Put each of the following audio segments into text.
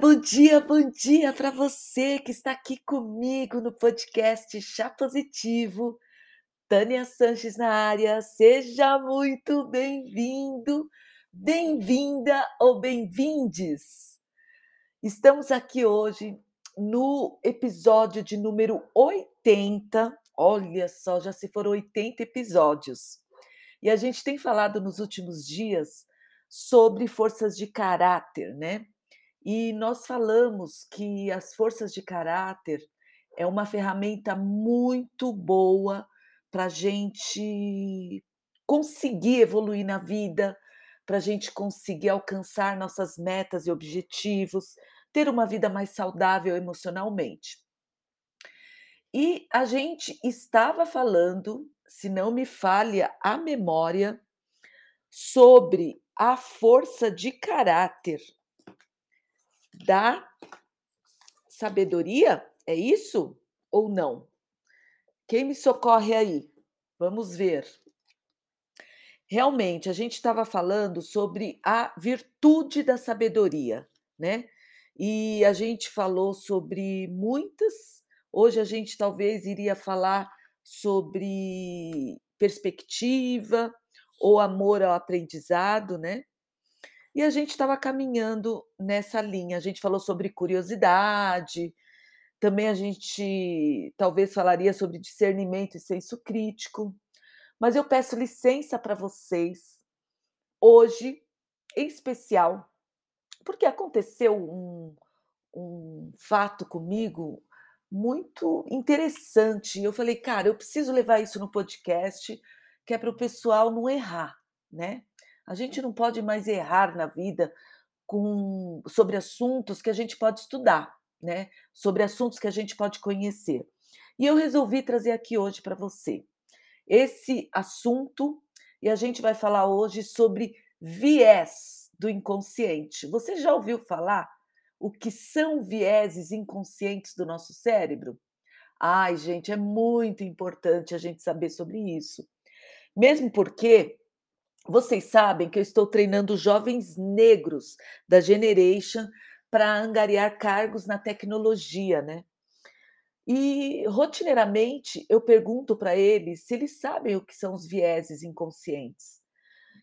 Bom dia, bom dia, para você que está aqui comigo no podcast Chá Positivo. Tânia Sanches na área, seja muito bem-vindo, bem-vinda ou bem-vindes. Estamos aqui hoje no episódio de número 80. Olha só, já se foram 80 episódios. E a gente tem falado nos últimos dias sobre forças de caráter, né? E nós falamos que as forças de caráter é uma ferramenta muito boa para a gente conseguir evoluir na vida, para a gente conseguir alcançar nossas metas e objetivos, ter uma vida mais saudável emocionalmente. E a gente estava falando, se não me falha a memória, sobre a força de caráter da sabedoria? É isso ou não? Quem me socorre aí? Vamos ver. Realmente, a gente estava falando sobre a virtude da sabedoria, né? E a gente falou sobre muitas. Hoje a gente talvez iria falar sobre perspectiva, ou amor ao aprendizado, né? E a gente estava caminhando nessa linha. A gente falou sobre curiosidade, também a gente talvez falaria sobre discernimento e senso crítico. Mas eu peço licença para vocês, hoje, em especial, porque aconteceu um, um fato comigo muito interessante. Eu falei, cara, eu preciso levar isso no podcast que é para o pessoal não errar, né? A gente não pode mais errar na vida com sobre assuntos que a gente pode estudar, né? Sobre assuntos que a gente pode conhecer. E eu resolvi trazer aqui hoje para você esse assunto e a gente vai falar hoje sobre viés do inconsciente. Você já ouviu falar o que são vieses inconscientes do nosso cérebro? Ai, gente, é muito importante a gente saber sobre isso. Mesmo porque vocês sabem que eu estou treinando jovens negros da Generation para angariar cargos na tecnologia, né? E rotineiramente eu pergunto para eles se eles sabem o que são os vieses inconscientes.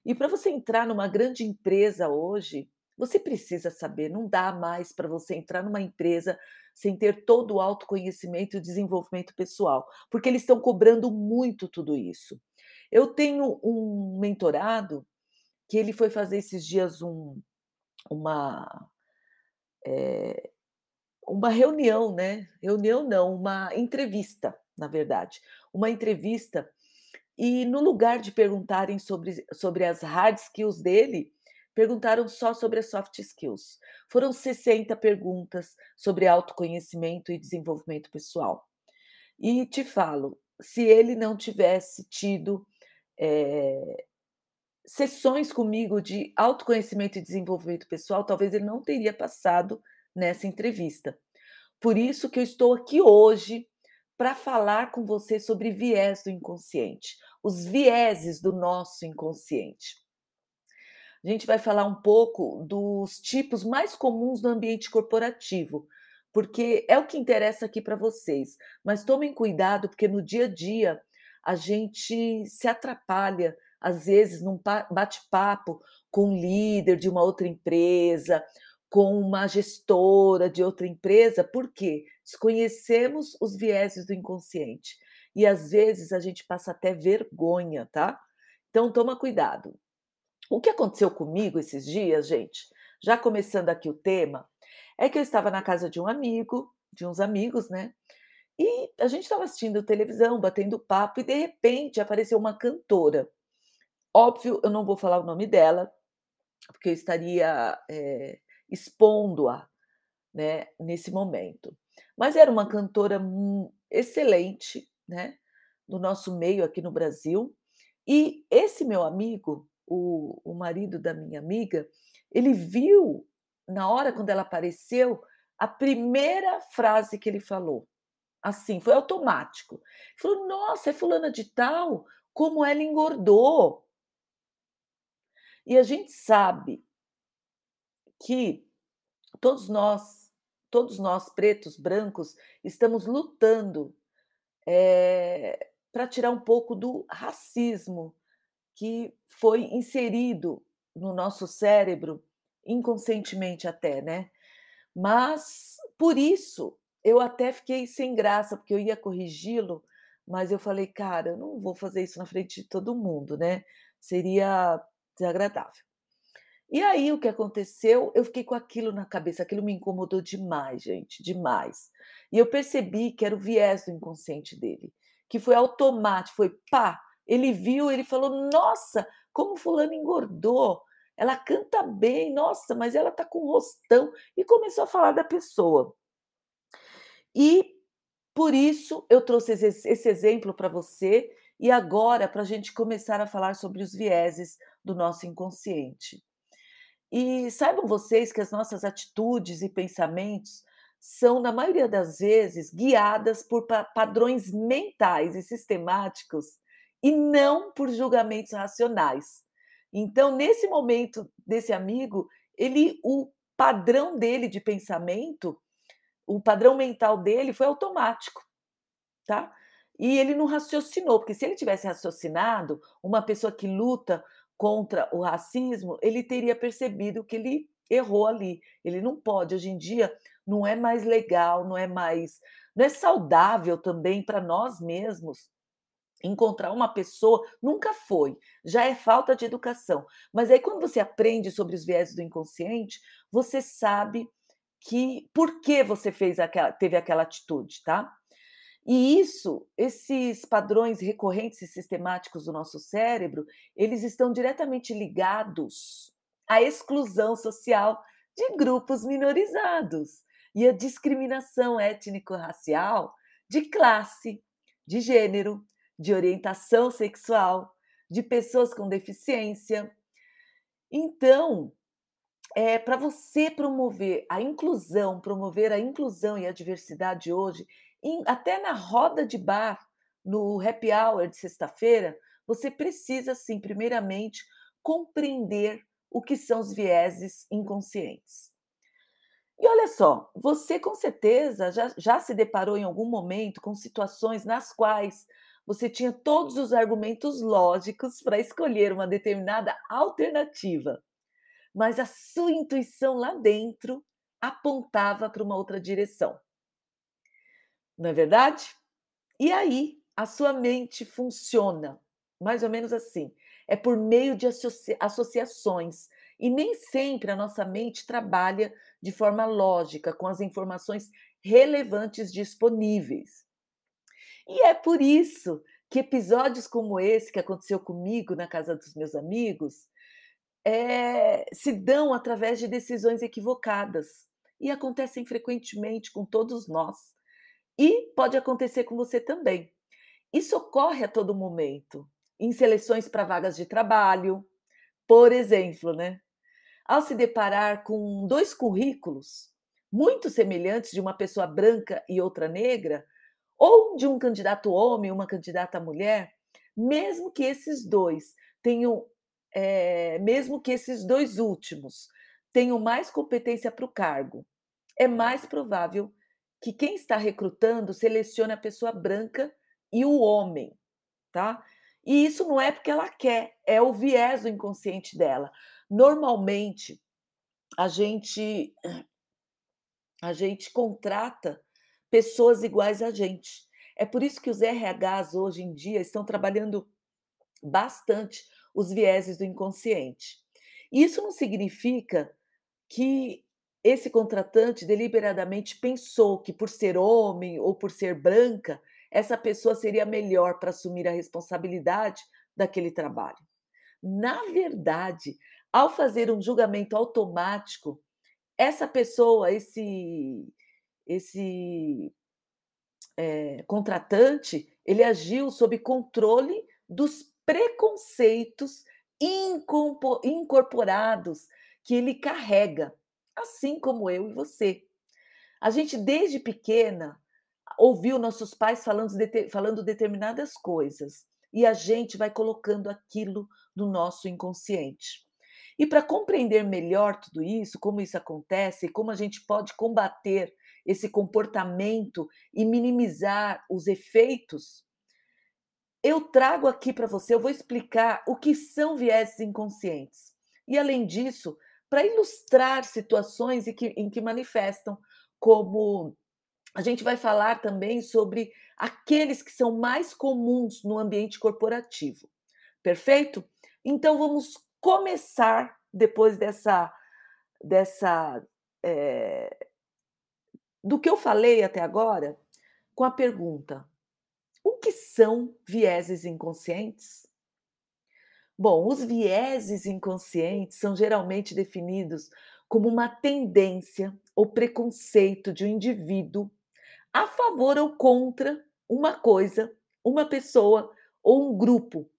E para você entrar numa grande empresa hoje, você precisa saber, não dá mais para você entrar numa empresa sem ter todo o autoconhecimento e desenvolvimento pessoal, porque eles estão cobrando muito tudo isso. Eu tenho um mentorado que ele foi fazer esses dias um, uma é, uma reunião, né? Reunião não, uma entrevista, na verdade, uma entrevista. E no lugar de perguntarem sobre, sobre as hard skills dele, perguntaram só sobre as soft skills. Foram 60 perguntas sobre autoconhecimento e desenvolvimento pessoal. E te falo, se ele não tivesse tido é, sessões comigo de autoconhecimento e desenvolvimento pessoal, talvez ele não teria passado nessa entrevista. Por isso que eu estou aqui hoje para falar com você sobre viés do inconsciente, os vieses do nosso inconsciente. A gente vai falar um pouco dos tipos mais comuns no ambiente corporativo, porque é o que interessa aqui para vocês. Mas tomem cuidado, porque no dia a dia a gente se atrapalha, às vezes, num bate-papo com um líder de uma outra empresa, com uma gestora de outra empresa, porque desconhecemos os vieses do inconsciente. E às vezes a gente passa até vergonha, tá? Então toma cuidado. O que aconteceu comigo esses dias, gente, já começando aqui o tema, é que eu estava na casa de um amigo, de uns amigos, né? E a gente estava assistindo televisão, batendo papo, e de repente apareceu uma cantora. Óbvio, eu não vou falar o nome dela, porque eu estaria é, expondo-a né, nesse momento. Mas era uma cantora excelente, né, no nosso meio aqui no Brasil. E esse meu amigo, o, o marido da minha amiga, ele viu, na hora quando ela apareceu, a primeira frase que ele falou. Assim, foi automático. Falou: Nossa, é fulana de tal, como ela engordou. E a gente sabe que Todos nós, todos nós pretos, brancos, estamos lutando, eh, pra tirar um pouco do racismo que foi inserido no nosso cérebro, inconscientemente até, né. Mas, por isso, eu até fiquei sem graça, porque eu ia corrigi-lo, mas eu falei: "Cara, eu não vou fazer isso na frente de todo mundo, né, seria desagradável". E aí o que aconteceu, eu fiquei com aquilo na cabeça, aquilo me incomodou demais gente, demais. E eu percebi que era o viés do inconsciente dele, que foi automático, foi pá, ele viu, ele falou: "Nossa, como fulana engordou, ela canta bem, nossa, mas ela está com rostão", e começou a falar da pessoa. E, por isso, eu trouxe esse exemplo pra você, e agora pra gente começar a falar sobre os vieses do nosso inconsciente. E saibam vocês que as nossas atitudes e pensamentos são, na maioria das vezes, guiadas por pa padrões mentais e sistemáticos, e não por julgamentos racionais. Então, nesse momento desse amigo, ele o padrão dele de pensamento, o padrão mental dele foi automático, tá. E ele não raciocinou, porque se ele tivesse raciocinado, uma pessoa que luta contra o racismo, ele teria percebido que ele errou ali. Ele não pode, hoje em dia, não é mais legal, não é mais não é saudável também pra nós mesmos, encontrar uma pessoa nunca foi, já é falta de educação. Mas aí quando você aprende sobre os vieses do inconsciente, você sabe que por que você fez aquela teve aquela atitude, tá. E isso, esses padrões recorrentes e sistemáticos do nosso cérebro, eles estão diretamente ligados à exclusão social de grupos minorizados, e à discriminação étnico-racial, de classe, de gênero, de orientação sexual, de pessoas com deficiência. Então, eh, pra você promover a inclusão, promover a inclusão e a diversidade hoje, em até na roda de bar, no happy hour de sexta-feira, você precisa sim, primeiramente, compreender o que são os vieses inconscientes. E olha só, você com certeza já já se deparou em algum momento com situações nas quais você tinha todos os argumentos lógicos pra escolher uma determinada alternativa, mas a sua intuição lá dentro apontava pra uma outra direção. Não é verdade? E aí, a sua mente funciona mais ou menos assim, é por meio de associa associações, e nem sempre a nossa mente trabalha de forma lógica, com as informações relevantes disponíveis. E é por isso que episódios como esse que aconteceu comigo na casa dos meus amigos, eh, se dão através de decisões equivocadas, e acontecem frequentemente com todos nós. E pode acontecer com você também. Isso ocorre a todo momento, em seleções pra vagas de trabalho, por exemplo, né. Ao se deparar com 2 currículos muito semelhantes de uma pessoa branca e outra negra, ou de um candidato homem e uma candidata mulher, mesmo que esses 2 tenham, eh, mesmo que esses 2 últimos tenham mais competência para o cargo, é mais provável que quem está recrutando selecione a pessoa branca e o homem, tá. E isso não é porque ela quer, é o viés do inconsciente dela. Normalmente, a gente a gente contrata pessoas iguais a gente. É por isso que os RHs hoje em dia estão trabalhando bastante os vieses do inconsciente. Isso não significa que esse contratante deliberadamente pensou que por ser homem ou por ser branca, essa pessoa seria melhor pra assumir a responsabilidade daquele trabalho. Na verdade, ao fazer um julgamento automático, essa pessoa, esse esse, eh, contratante, ele agiu sob controle dos preconceitos incorporados que ele carrega, assim como eu e você. A gente desde pequena ouviu nossos pais falando falando determinadas coisas, e a gente vai colocando aquilo no nosso inconsciente. E para compreender melhor tudo isso, como isso acontece, como a gente pode combater esse comportamento e minimizar os efeitos, eu trago aqui para você, eu vou explicar o que são vieses inconscientes. E além disso, para ilustrar situações em que, em que manifestam, como a gente vai falar também sobre aqueles que são mais comuns no ambiente corporativo. Perfeito? Então vamos começar depois dessa dessa é, do que eu falei até agora com a pergunta: o que são vieses inconscientes? Bom, os vieses inconscientes são geralmente definidos como uma tendência ou preconceito de um indivíduo a favor ou contra uma coisa, uma pessoa ou um grupo,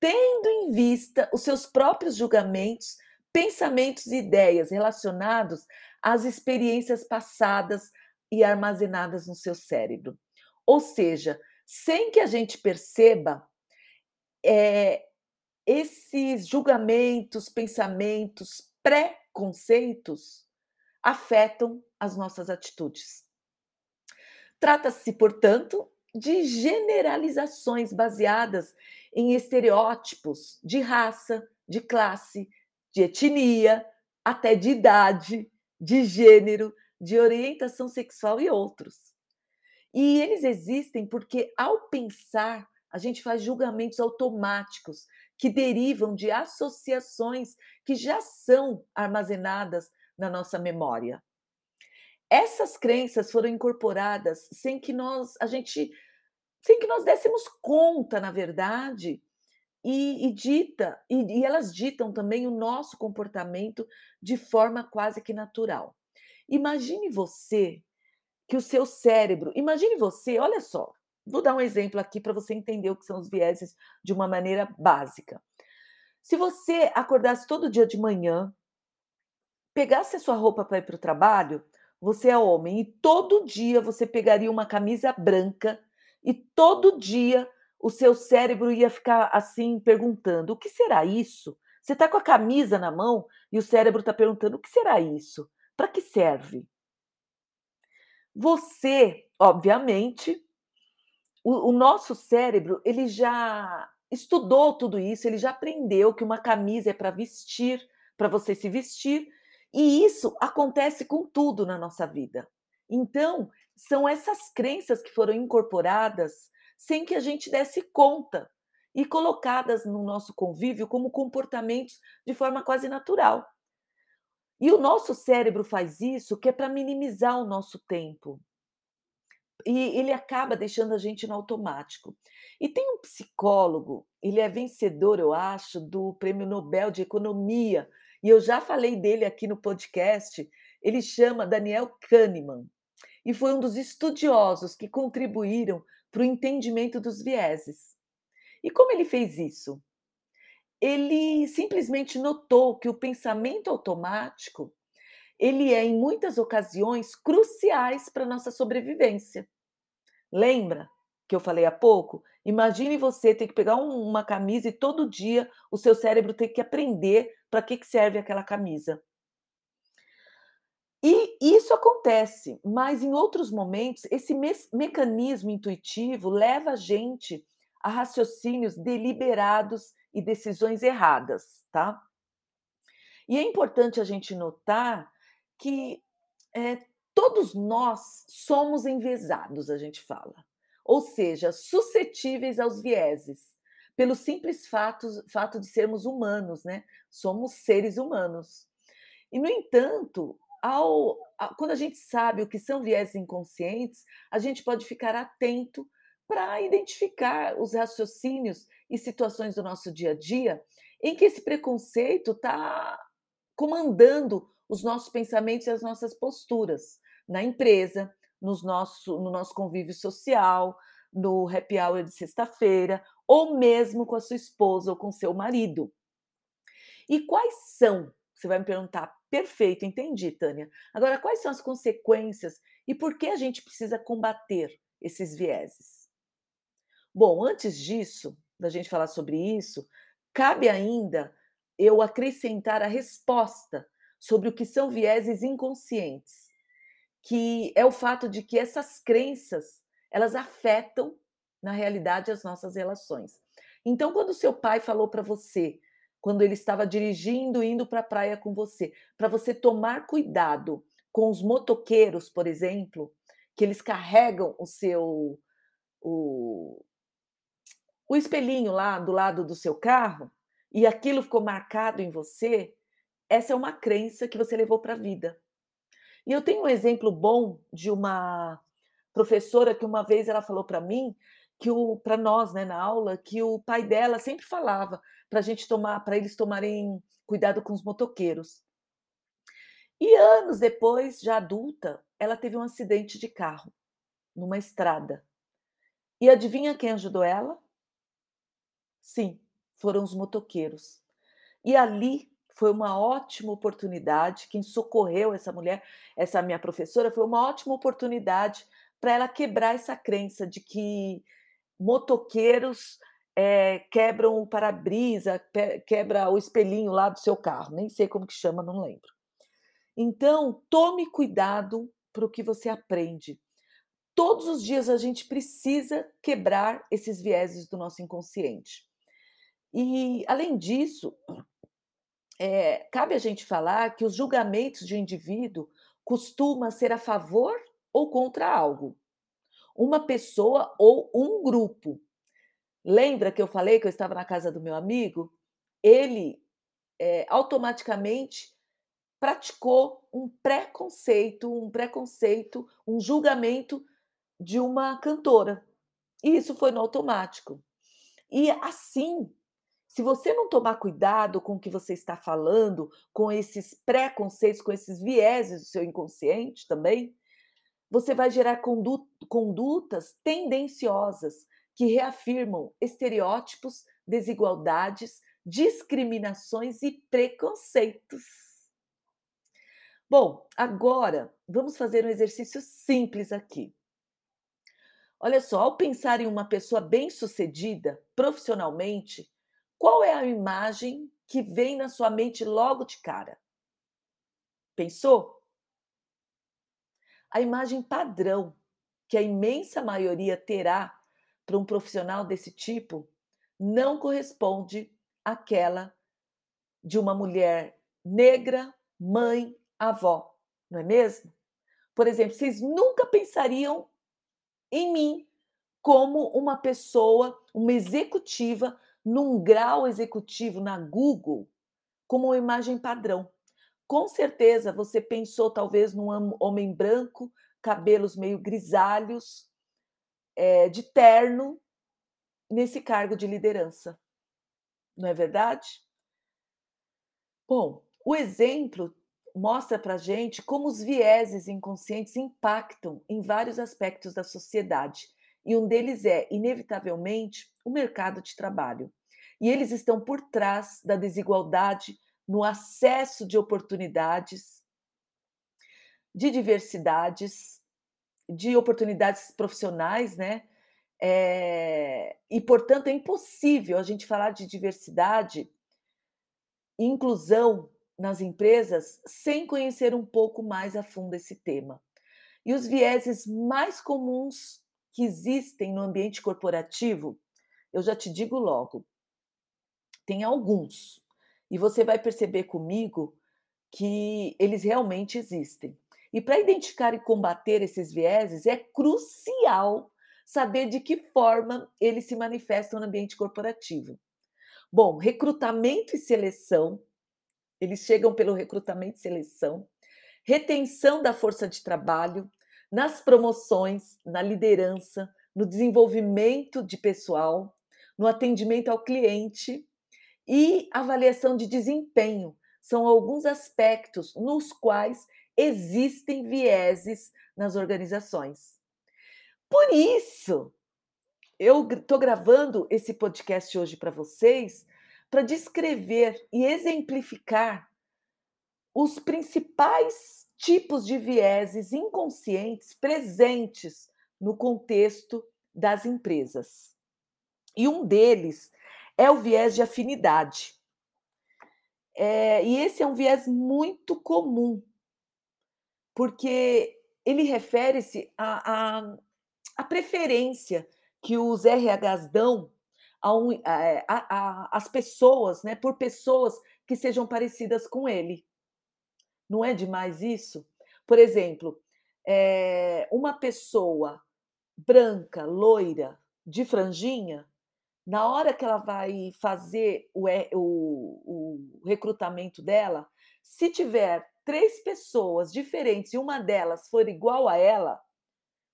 tendo em vista os seus próprios julgamentos, pensamentos e ideias relacionados às experiências passadas e armazenadas no seu cérebro. Ou seja, sem que a gente perceba, é, esses julgamentos, pensamentos, preconceitos afetam as nossas atitudes. Trata-se, portanto, de generalizações baseadas em estereótipos de raça, de classe, de etnia, até de idade, de gênero, de orientação sexual e outros. E eles existem porque, ao pensar, a gente faz julgamentos automáticos que derivam de associações que já são armazenadas na nossa memória. Essas crenças foram incorporadas sem que nós a gente sem que nós dessemos conta, na verdade, e, e dita e, e elas ditam também o nosso comportamento de forma quase que natural. Imagine você que o seu cérebro, imagine você, olha só, Vou dar um exemplo aqui para você entender o que são os vieses de uma maneira básica. Se você acordasse todo dia de manhã, pegasse a sua roupa para ir para o trabalho, você é homem, e todo dia você pegaria uma camisa branca, e todo dia o seu cérebro ia ficar assim perguntando: o que será isso? Você está com a camisa na mão e o cérebro está perguntando: o que será isso? Para que serve? Você, obviamente, o, o nosso cérebro, ele já estudou tudo isso, ele já aprendeu que uma camisa é para vestir, para você se vestir, e isso acontece com tudo na nossa vida. Então, são essas crenças que foram incorporadas sem que a gente desse conta e colocadas no nosso convívio como comportamentos de forma quase natural. E o nosso cérebro faz isso que é para minimizar o nosso tempo, e ele acaba deixando a gente no automático. E tem um psicólogo, ele é vencedor, eu acho, do Prêmio Nobel de Economia, e eu já falei dele aqui no podcast. Ele chama Daniel Kahneman e foi um dos estudiosos que contribuíram para o entendimento dos vieses. E como ele fez isso? Ele simplesmente notou que o pensamento automático ele é, em muitas ocasiões, cruciais para nossa sobrevivência. Lembra que eu falei há pouco? Imagine você ter que pegar um, uma camisa e todo dia o seu cérebro tem que aprender para que, que serve aquela camisa. E isso acontece, mas em outros momentos, esse me mecanismo intuitivo leva a gente a raciocínios deliberados e decisões erradas, tá? E é importante a gente notar que é, todos nós somos enviesados, a gente fala. Ou seja, suscetíveis aos vieses, pelo simples fato, fato de sermos humanos, né? Somos seres humanos. E, no entanto, ao, quando a gente sabe o que são vieses inconscientes, a gente pode ficar atento para identificar os raciocínios e situações do nosso dia a dia em que esse preconceito está comandando os nossos pensamentos e as nossas posturas na empresa, nos nosso, no nosso convívio social, no happy hour de sexta-feira, ou mesmo com a sua esposa ou com seu marido. E quais são? Você vai me perguntar, perfeito, entendi, Tânia. Agora, quais são as consequências e por que a gente precisa combater esses vieses? Bom, antes disso, da gente falar sobre isso, cabe ainda eu acrescentar a resposta sobre o que são vieses inconscientes, que é o fato de que essas crenças, elas afetam na realidade as nossas relações. Então, quando seu pai falou para você, quando ele estava dirigindo, indo para a praia com você, para você tomar cuidado com os motoqueiros, por exemplo, que eles carregam o seu o, o espelhinho lá do lado do seu carro e aquilo ficou marcado em você, essa é uma crença que você levou para a vida. E eu tenho um exemplo bom de uma professora que uma vez ela falou para mim que o para nós, né, na aula, que o pai dela sempre falava para a gente tomar, para eles tomarem cuidado com os motoqueiros. E anos depois, já adulta, ela teve um acidente de carro numa estrada. E adivinha quem ajudou ela? Sim, foram os motoqueiros. E ali foi uma ótima oportunidade. Quem socorreu essa mulher, essa minha professora, foi uma ótima oportunidade para ela quebrar essa crença de que motoqueiros é, quebram o para-brisa, quebra o espelhinho lá do seu carro, nem sei como que chama, não lembro. Então, tome cuidado para o que você aprende. Todos os dias a gente precisa quebrar esses vieses do nosso inconsciente. E, além disso, é, cabe a gente falar que os julgamentos de indivíduo costuma ser a favor ou contra algo, uma pessoa ou um grupo. Lembra que eu falei que eu estava na casa do meu amigo? Ele é, automaticamente praticou um preconceito, um preconceito, um julgamento de uma cantora. E isso foi no automático. E assim, se você não tomar cuidado com o que você está falando, com esses preconceitos, com esses vieses do seu inconsciente também, você vai gerar condutas tendenciosas que reafirmam estereótipos, desigualdades, discriminações e preconceitos. Bom, agora vamos fazer um exercício simples aqui. Olha só, ao pensar em uma pessoa bem-sucedida profissionalmente, a imagem que vem na sua mente logo de cara? Pensou? A imagem padrão que a imensa maioria terá para um profissional desse tipo não corresponde àquela de uma mulher negra, mãe, avó, não é mesmo? Por exemplo, vocês nunca pensariam em mim como uma pessoa, uma executiva, num grau executivo na Google, como uma imagem padrão. Com certeza você pensou talvez num homem branco, cabelos meio grisalhos, é, de terno nesse cargo de liderança. Não é verdade? Bom, o exemplo mostra para gente como os vieses inconscientes impactam em vários aspectos da sociedade. E um deles é, inevitavelmente, o mercado de trabalho. E eles estão por trás da desigualdade no acesso de oportunidades, de diversidades, de oportunidades profissionais, né? É, e, portanto, é impossível a gente falar de diversidade e inclusão nas empresas sem conhecer um pouco mais a fundo esse tema. E os vieses mais comuns que existem no ambiente corporativo, eu já te digo logo, tem alguns. E você vai perceber comigo que eles realmente existem. E para identificar e combater esses vieses, é crucial saber de que forma eles se manifestam no ambiente corporativo. Bom, recrutamento e seleção, eles chegam pelo recrutamento e seleção, retenção da força de trabalho, nas promoções, na liderança, no desenvolvimento de pessoal, no atendimento ao cliente e avaliação de desempenho. São alguns aspectos nos quais existem vieses nas organizações. Por isso, eu estou gravando esse podcast hoje para vocês para descrever e exemplificar os principais tipos de vieses inconscientes presentes no contexto das empresas. E um deles é o viés de afinidade. Eh, e esse é um viés muito comum. Porque ele refere-se à preferência que os RHs dão a às pessoas, né, por pessoas que sejam parecidas com ele. Não é demais isso? Por exemplo, eh, uma pessoa branca, loira, de franjinha, na hora que ela vai fazer o o o recrutamento dela, se tiver 3 pessoas diferentes e uma delas for igual a ela,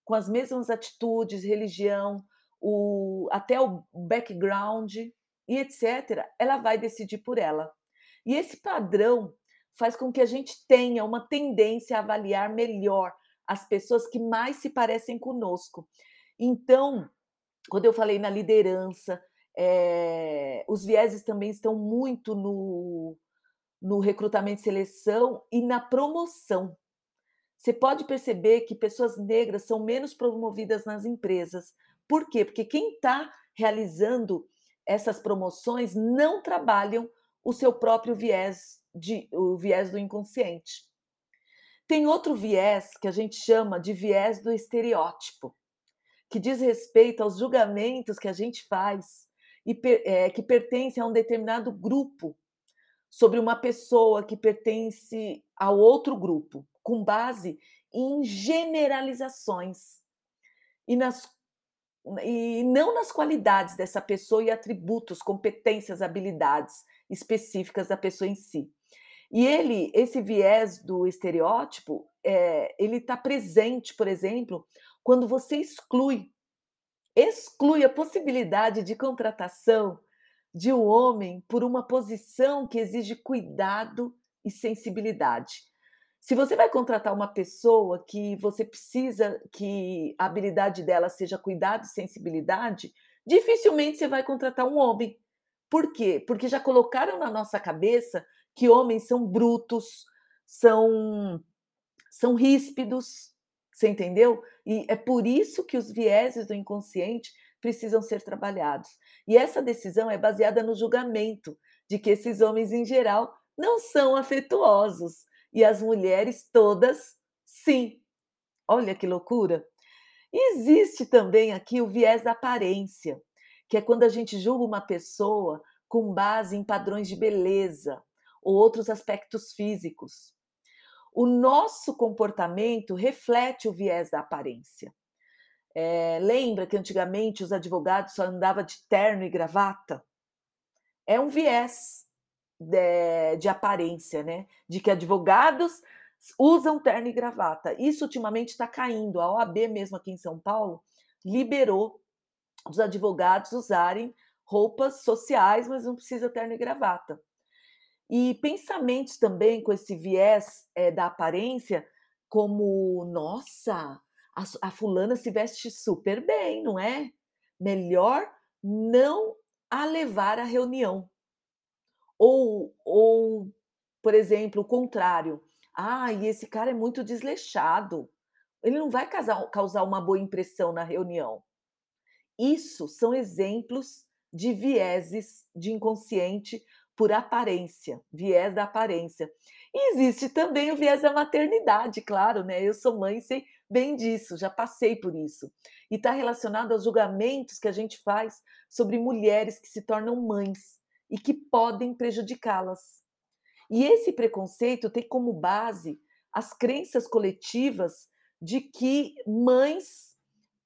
com as mesmas atitudes, religião, o até o background e etcétera, ela vai decidir por ela. E esse padrão faz com que a gente tenha uma tendência a avaliar melhor as pessoas que mais se parecem conosco. Então, quando eu falei na liderança, eh, os vieses também estão muito no no recrutamento e seleção e na promoção. Você pode perceber que pessoas negras são menos promovidas nas empresas. Por quê? Porque quem está realizando essas promoções não trabalham o seu próprio viés de o viés do inconsciente. Tem outro viés que a gente chama de viés do estereótipo, que diz respeito aos julgamentos que a gente faz e per eh, que pertencem a um determinado grupo sobre uma pessoa que pertence a outro grupo, com base em generalizações e nas e não nas qualidades dessa pessoa e atributos, competências, habilidades específicas da pessoa em si. E ele esse viés do estereótipo, eh, ele está presente, por exemplo, quando você exclui exclui a possibilidade de contratação de um homem por uma posição que exige cuidado e sensibilidade. Se você vai contratar uma pessoa que você precisa que a habilidade dela seja cuidado e sensibilidade, dificilmente você vai contratar um homem. Por quê? Porque já colocaram na nossa cabeça que homens são brutos, são são ríspidos, você entendeu? E é por isso que os vieses do inconsciente precisam ser trabalhados. E essa decisão é baseada no julgamento de que esses homens, em geral, não são afetuosos e as mulheres todas, sim. Olha que loucura! existe também aqui o viés da aparência, que é quando a gente julga uma pessoa com base em padrões de beleza ou outros aspectos físicos. O nosso comportamento reflete o viés da aparência. Eh, lembra que antigamente os advogados só andava de terno e gravata? É um viés de de aparência, né, de que advogados usam terno e gravata. Isso ultimamente está caindo, a OAB mesmo aqui em São Paulo liberou os advogados usarem roupas sociais, mas não precisa terno e gravata. E pensamentos também com esse viés, eh, da aparência, como: "Nossa, a a fulana se veste super bem, não é? Melhor não a levar à reunião". Ou ou, por exemplo, o contrário: "Ai, esse cara é muito desleixado, ele não vai casar causar uma boa impressão na reunião". Isso são exemplos de vieses de inconsciente por aparência, viés da aparência. E existe também o viés da maternidade, claro, né, eu sou mãe sei bem disso, já passei por isso. E está relacionado aos julgamentos que a gente faz sobre mulheres que se tornam mães e que podem prejudicá-las. E esse preconceito tem como base as crenças coletivas de que mães,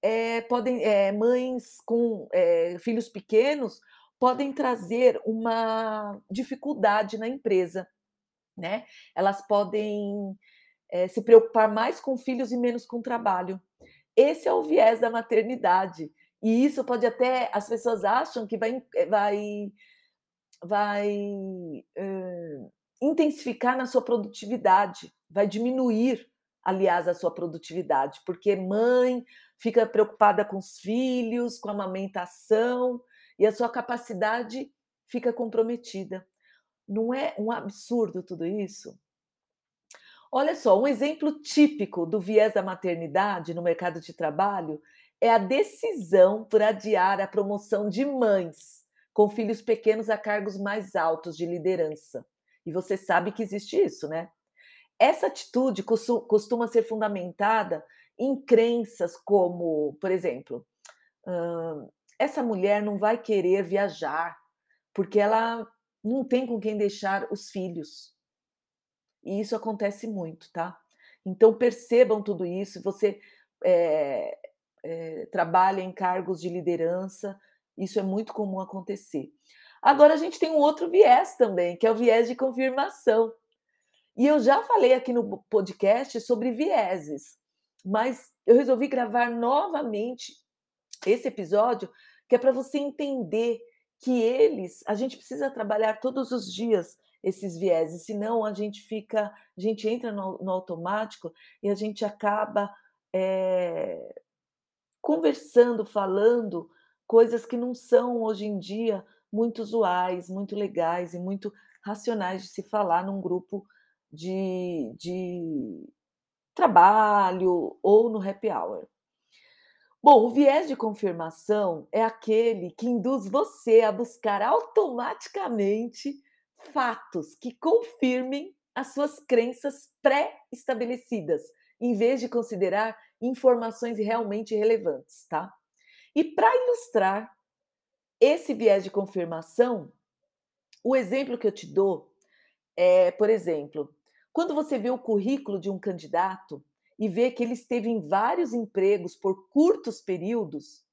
eh, podem eh, mães com, eh, filhos pequenos podem trazer uma dificuldade na empresa, né. Elas podem eh, se preocupar mais com filhos e menos com trabalho. Esse é o viés da maternidade. E isso pode até as pessoas acham que vai vai vai, hã, intensificar na sua produtividade, vai diminuir, aliás, a sua produtividade, porque mãe fica preocupada com os filhos, com a amamentação, e a sua capacidade fica comprometida. Não é um absurdo tudo isso? Olha só, um exemplo típico do viés da maternidade no mercado de trabalho é a decisão por adiar a promoção de mães com filhos pequenos a cargos mais altos de liderança. E você sabe que existe isso, né? Essa atitude costuma ser fundamentada em crenças como, por exemplo, essa mulher não vai querer viajar porque ela não tem com quem deixar os filhos. E isso acontece muito, tá? Então percebam tudo isso. Você é, é, trabalha em cargos de liderança, isso é muito comum acontecer. Agora a gente tem um outro viés também, que é o viés de confirmação. E eu já falei aqui no podcast sobre vieses, mas eu resolvi gravar novamente esse episódio, que é para você entender que eles, a gente precisa trabalhar todos os dias esses vieses, senão a gente fica, a gente entra no, no automático e a gente acaba é, conversando, falando coisas que não são hoje em dia muito usuais, muito legais e muito racionais de se falar num grupo de, de trabalho ou no happy hour. Bom, o viés de confirmação é aquele que induz você a buscar automaticamente fatos que confirmem as suas crenças pré-estabelecidas, em vez de considerar informações realmente relevantes, tá? E para ilustrar esse viés de confirmação, o exemplo que eu te dou é, por exemplo, quando você vê o currículo de um candidato e vê que ele esteve em vários empregos por curtos períodos,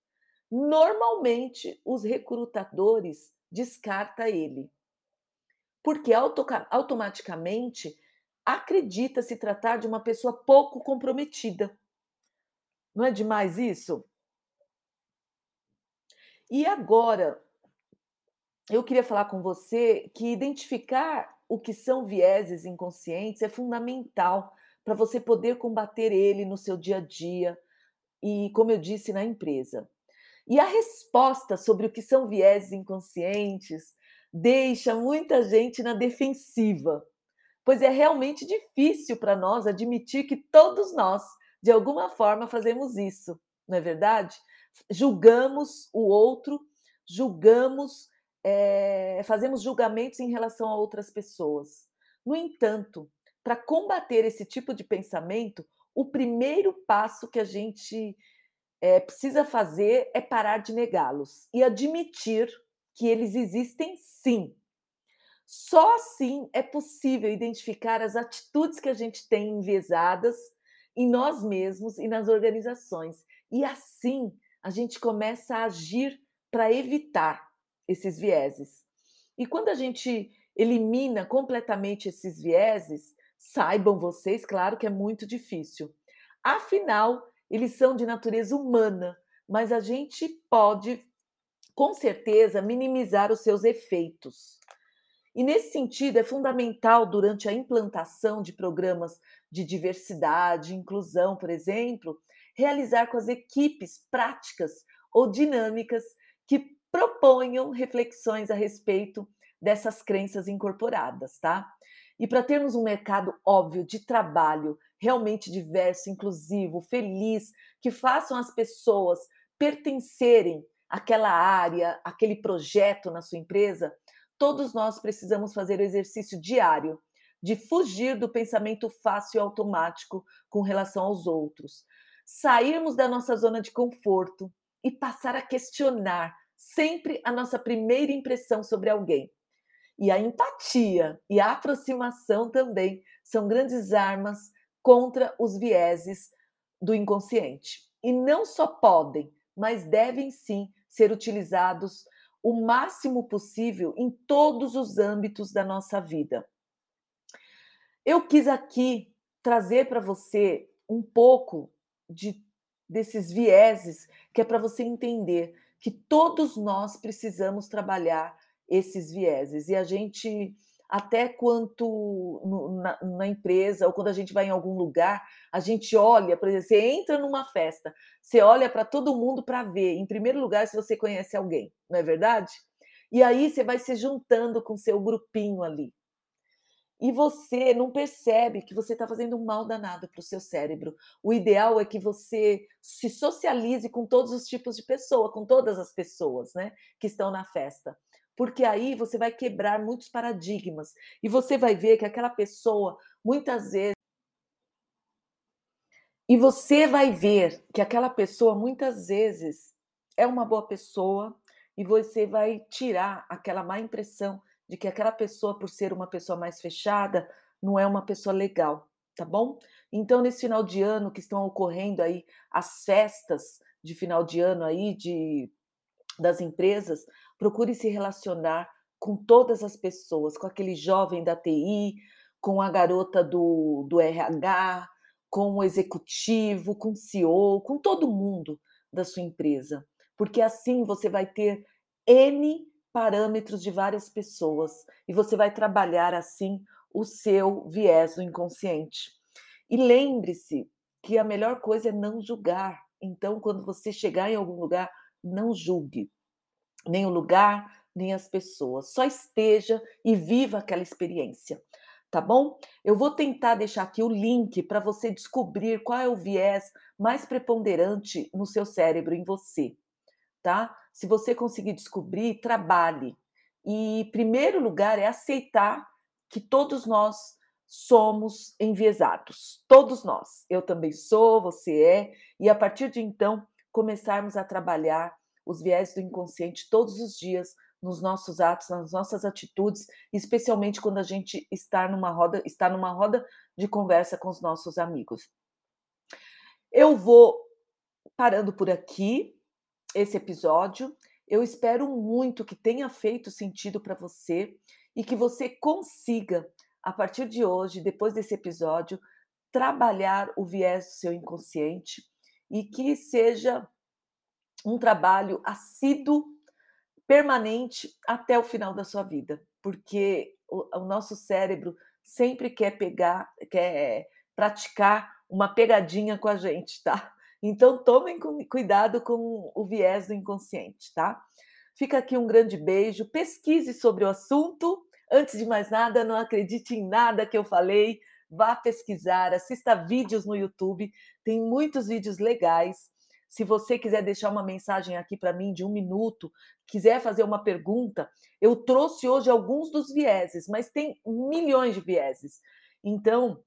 normalmente os recrutadores descarta ele. Porque automaticamente acredita se tratar de uma pessoa pouco comprometida. Não é demais isso? E agora, eu queria falar com você que identificar o que são vieses inconscientes é fundamental para você poder combater ele no seu dia a dia e, como eu disse, na empresa. E a resposta sobre o que são vieses inconscientes deixa muita gente na defensiva, pois é realmente difícil para nós admitir que todos nós, de alguma forma, fazemos isso, não é verdade? julgamos o outro, julgamos, é, fazemos julgamentos em relação a outras pessoas. No entanto, para combater esse tipo de pensamento, o primeiro passo que a gente é, precisa fazer é parar de negá-los e admitir que eles existem sim. Só assim é possível identificar as atitudes que a gente tem enviesadas em nós mesmos e nas organizações. E assim a gente começa a agir para evitar esses vieses. E quando a gente elimina completamente esses vieses, saibam vocês, claro que é muito difícil. Afinal, eles são de natureza humana, mas a gente pode, com certeza, minimizar os seus efeitos. E nesse sentido, é fundamental, durante a implantação de programas de diversidade, inclusão, por exemplo, realizar com as equipes práticas ou dinâmicas que proponham reflexões a respeito dessas crenças incorporadas, tá? E para termos um mercado óbvio de trabalho realmente diverso, inclusivo, feliz, que façam as pessoas pertencerem àquela área, aquele projeto na sua empresa, todos nós precisamos fazer o exercício diário de fugir do pensamento fácil e automático com relação aos outros, sairmos da nossa zona de conforto e passar a questionar sempre a nossa primeira impressão sobre alguém. E a empatia e a aproximação também são grandes armas contra os vieses do inconsciente. E não só podem, mas devem sim ser utilizados o máximo possível em todos os âmbitos da nossa vida. Eu quis aqui trazer para você um pouco de, desses vieses, que é para você entender que todos nós precisamos trabalhar esses vieses. E a gente, até quanto no, na, na, empresa, ou quando a gente vai em algum lugar, a gente olha, por exemplo, você entra numa festa, você olha para todo mundo para ver, em primeiro lugar, se você conhece alguém, não é verdade? E aí você vai se juntando com seu grupinho ali e você não percebe que você está fazendo um mal danado para o seu cérebro. O ideal é que você se socialize com todos os tipos de pessoa, com todas as pessoas né, que estão na festa. Porque aí você vai quebrar muitos paradigmas e você vai ver que aquela pessoa, muitas vezes, e você vai ver que aquela pessoa, muitas vezes, é uma boa pessoa e você vai tirar aquela má impressão de que aquela pessoa, por ser uma pessoa mais fechada, não é uma pessoa legal, tá bom? Então, nesse final de ano que estão ocorrendo aí as festas de final de ano aí de das empresas, procure se relacionar com todas as pessoas, com aquele jovem da TI, com a garota do, do RH, com o executivo, com o CEO, com todo mundo da sua empresa, porque assim você vai ter N parâmetros de várias pessoas e você vai trabalhar assim o seu viés do inconsciente. E lembre-se que a melhor coisa é não julgar. Então, quando você chegar em algum lugar, não julgue nem o lugar, nem as pessoas. Só esteja e viva aquela experiência. Tá bom? Eu vou tentar deixar aqui o link para você descobrir qual é o viés mais preponderante no seu cérebro, em você. Tá? Se você conseguir descobrir, trabalhe. E primeiro lugar é aceitar que todos nós somos enviesados. Todos nós. Eu também sou, você é. E a partir de então, começarmos a trabalhar os viés do inconsciente todos os dias nos nossos atos, nas nossas atitudes, especialmente quando a gente está numa roda, está numa roda de conversa com os nossos amigos. Eu vou parando por aqui esse episódio. Eu espero muito que tenha feito sentido para você e que você consiga, a partir de hoje, depois desse episódio, trabalhar o viés do seu inconsciente e que seja um trabalho assíduo, permanente até o final da sua vida, porque o, o nosso cérebro sempre quer pegar, quer praticar uma pegadinha com a gente, tá? Então tomem cuidado com o viés do inconsciente, tá? Fica aqui um grande beijo, pesquise sobre o assunto. Antes de mais nada, não acredite em nada que eu falei, vá pesquisar, assista vídeos no YouTube, tem muitos vídeos legais. Se você quiser deixar uma mensagem aqui para mim de um minuto, quiser fazer uma pergunta, eu trouxe hoje alguns dos vieses, mas tem milhões de vieses. Então,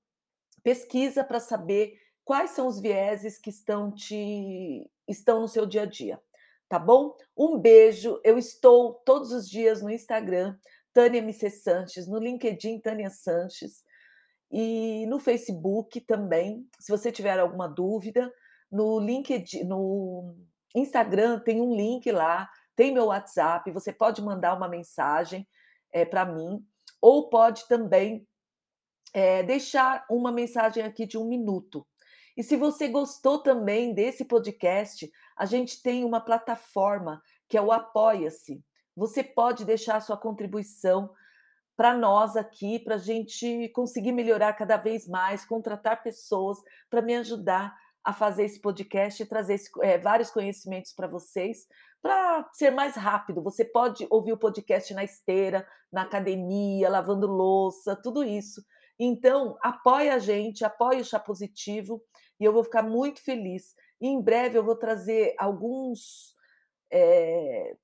pesquisa para saber quais são os vieses que estão te estão no seu dia a dia, tá bom? Um beijo. Eu estou todos os dias no Instagram, Tânia MC Sanches, no LinkedIn Tânia Sanches e no Facebook também. Se você tiver alguma dúvida, no LinkedIn, no Instagram tem um link lá, tem meu WhatsApp, você pode mandar uma mensagem é, eh, para mim, ou pode também é, deixar uma mensagem aqui de um minuto. E se você gostou também desse podcast, a gente tem uma plataforma que é o Apoia-se. Você pode deixar sua contribuição para nós aqui, para a gente conseguir melhorar cada vez mais, contratar pessoas para me ajudar a fazer esse podcast e trazer esse, é, vários conhecimentos para vocês, para ser mais rápido. Você pode ouvir o podcast na esteira, na academia, lavando louça, tudo isso. Então, apoie a gente, apoie o Chá Positivo e eu vou ficar muito feliz. E em breve eu vou trazer alguns, é,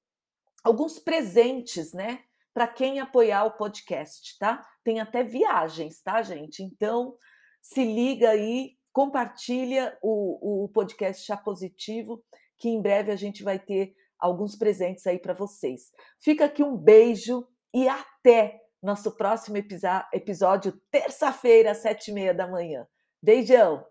alguns presentes, né? Para quem apoiar o podcast, tá? Tem até viagens, tá, gente? Então, se liga aí, compartilha o, o podcast Chá Positivo, que em breve a gente vai ter alguns presentes aí para vocês. Fica aqui um beijo e até nosso próximo episódio, terça-feira, às sete e meia da manhã. Beijão!